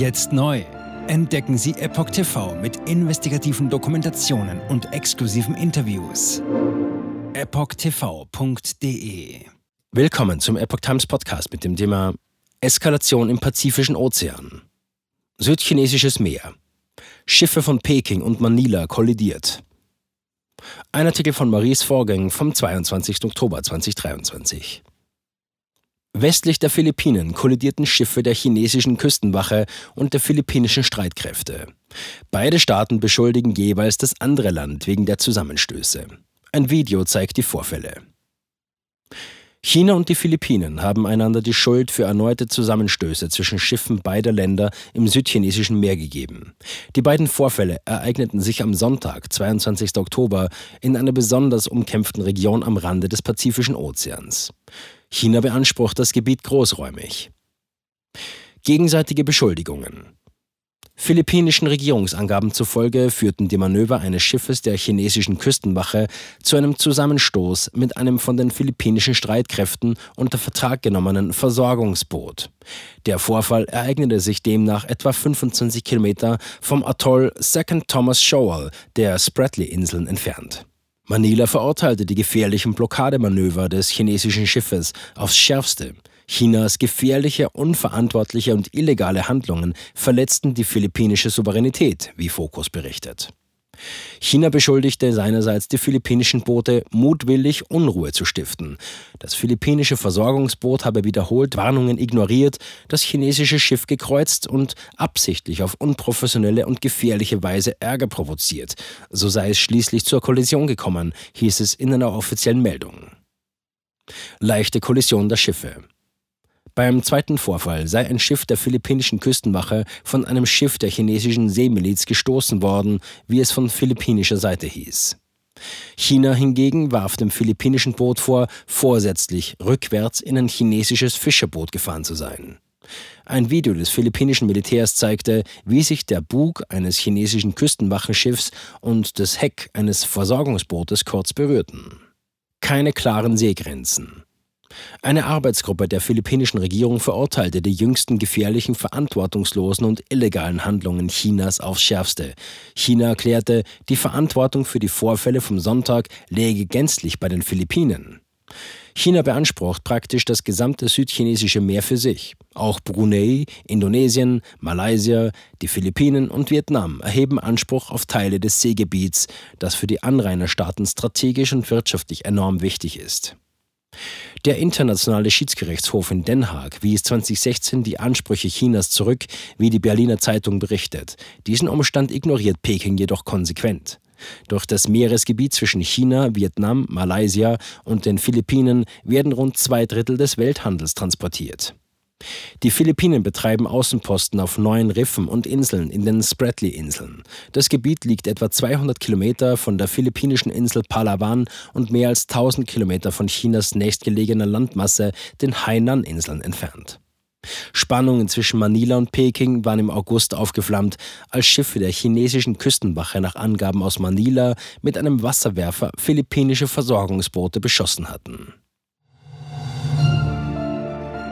Jetzt neu. Entdecken Sie Epoch TV mit investigativen Dokumentationen und exklusiven Interviews. EpochTV.de Willkommen zum Epoch Times Podcast mit dem Thema Eskalation im Pazifischen Ozean. Südchinesisches Meer. Schiffe von Peking und Manila kollidiert. Ein Artikel von Maries Vorgängen vom 22. Oktober 2023. Westlich der Philippinen kollidierten Schiffe der chinesischen Küstenwache und der philippinischen Streitkräfte. Beide Staaten beschuldigen jeweils das andere Land wegen der Zusammenstöße. Ein Video zeigt die Vorfälle. China und die Philippinen haben einander die Schuld für erneute Zusammenstöße zwischen Schiffen beider Länder im südchinesischen Meer gegeben. Die beiden Vorfälle ereigneten sich am Sonntag, 22. Oktober, in einer besonders umkämpften Region am Rande des Pazifischen Ozeans. China beansprucht das Gebiet großräumig. Gegenseitige Beschuldigungen. Philippinischen Regierungsangaben zufolge führten die Manöver eines Schiffes der chinesischen Küstenwache zu einem Zusammenstoß mit einem von den philippinischen Streitkräften unter Vertrag genommenen Versorgungsboot. Der Vorfall ereignete sich demnach etwa 25 Kilometer vom Atoll Second Thomas Shoal der Spratly-Inseln entfernt. Manila verurteilte die gefährlichen Blockademanöver des chinesischen Schiffes aufs Schärfste. Chinas gefährliche, unverantwortliche und illegale Handlungen verletzten die philippinische Souveränität, wie Focus berichtet. China beschuldigte seinerseits die philippinischen Boote, mutwillig Unruhe zu stiften. Das philippinische Versorgungsboot habe wiederholt Warnungen ignoriert, das chinesische Schiff gekreuzt und absichtlich auf unprofessionelle und gefährliche Weise Ärger provoziert. So sei es schließlich zur Kollision gekommen, hieß es in einer offiziellen Meldung. Leichte Kollision der Schiffe. Beim zweiten Vorfall sei ein Schiff der philippinischen Küstenwache von einem Schiff der chinesischen Seemiliz gestoßen worden, wie es von philippinischer Seite hieß. China hingegen warf dem philippinischen Boot vor, vorsätzlich rückwärts in ein chinesisches Fischerboot gefahren zu sein. Ein Video des philippinischen Militärs zeigte, wie sich der Bug eines chinesischen Küstenwachenschiffs und das Heck eines Versorgungsbootes kurz berührten. Keine klaren Seegrenzen. Eine Arbeitsgruppe der philippinischen Regierung verurteilte die jüngsten gefährlichen, verantwortungslosen und illegalen Handlungen Chinas aufs Schärfste. China erklärte, die Verantwortung für die Vorfälle vom Sonntag läge gänzlich bei den Philippinen. China beansprucht praktisch das gesamte südchinesische Meer für sich. Auch Brunei, Indonesien, Malaysia, die Philippinen und Vietnam erheben Anspruch auf Teile des Seegebiets, das für die Anrainerstaaten strategisch und wirtschaftlich enorm wichtig ist. Der Internationale Schiedsgerichtshof in Den Haag wies 2016 die Ansprüche Chinas zurück, wie die Berliner Zeitung berichtet. Diesen Umstand ignoriert Peking jedoch konsequent. Durch das Meeresgebiet zwischen China, Vietnam, Malaysia und den Philippinen werden rund zwei Drittel des Welthandels transportiert. Die Philippinen betreiben Außenposten auf neun Riffen und Inseln in den Spratly-Inseln. Das Gebiet liegt etwa 200 Kilometer von der philippinischen Insel Palawan und mehr als 1000 Kilometer von Chinas nächstgelegener Landmasse, den Hainan-Inseln, entfernt. Spannungen zwischen Manila und Peking waren im August aufgeflammt, als Schiffe der chinesischen Küstenwache nach Angaben aus Manila mit einem Wasserwerfer philippinische Versorgungsboote beschossen hatten.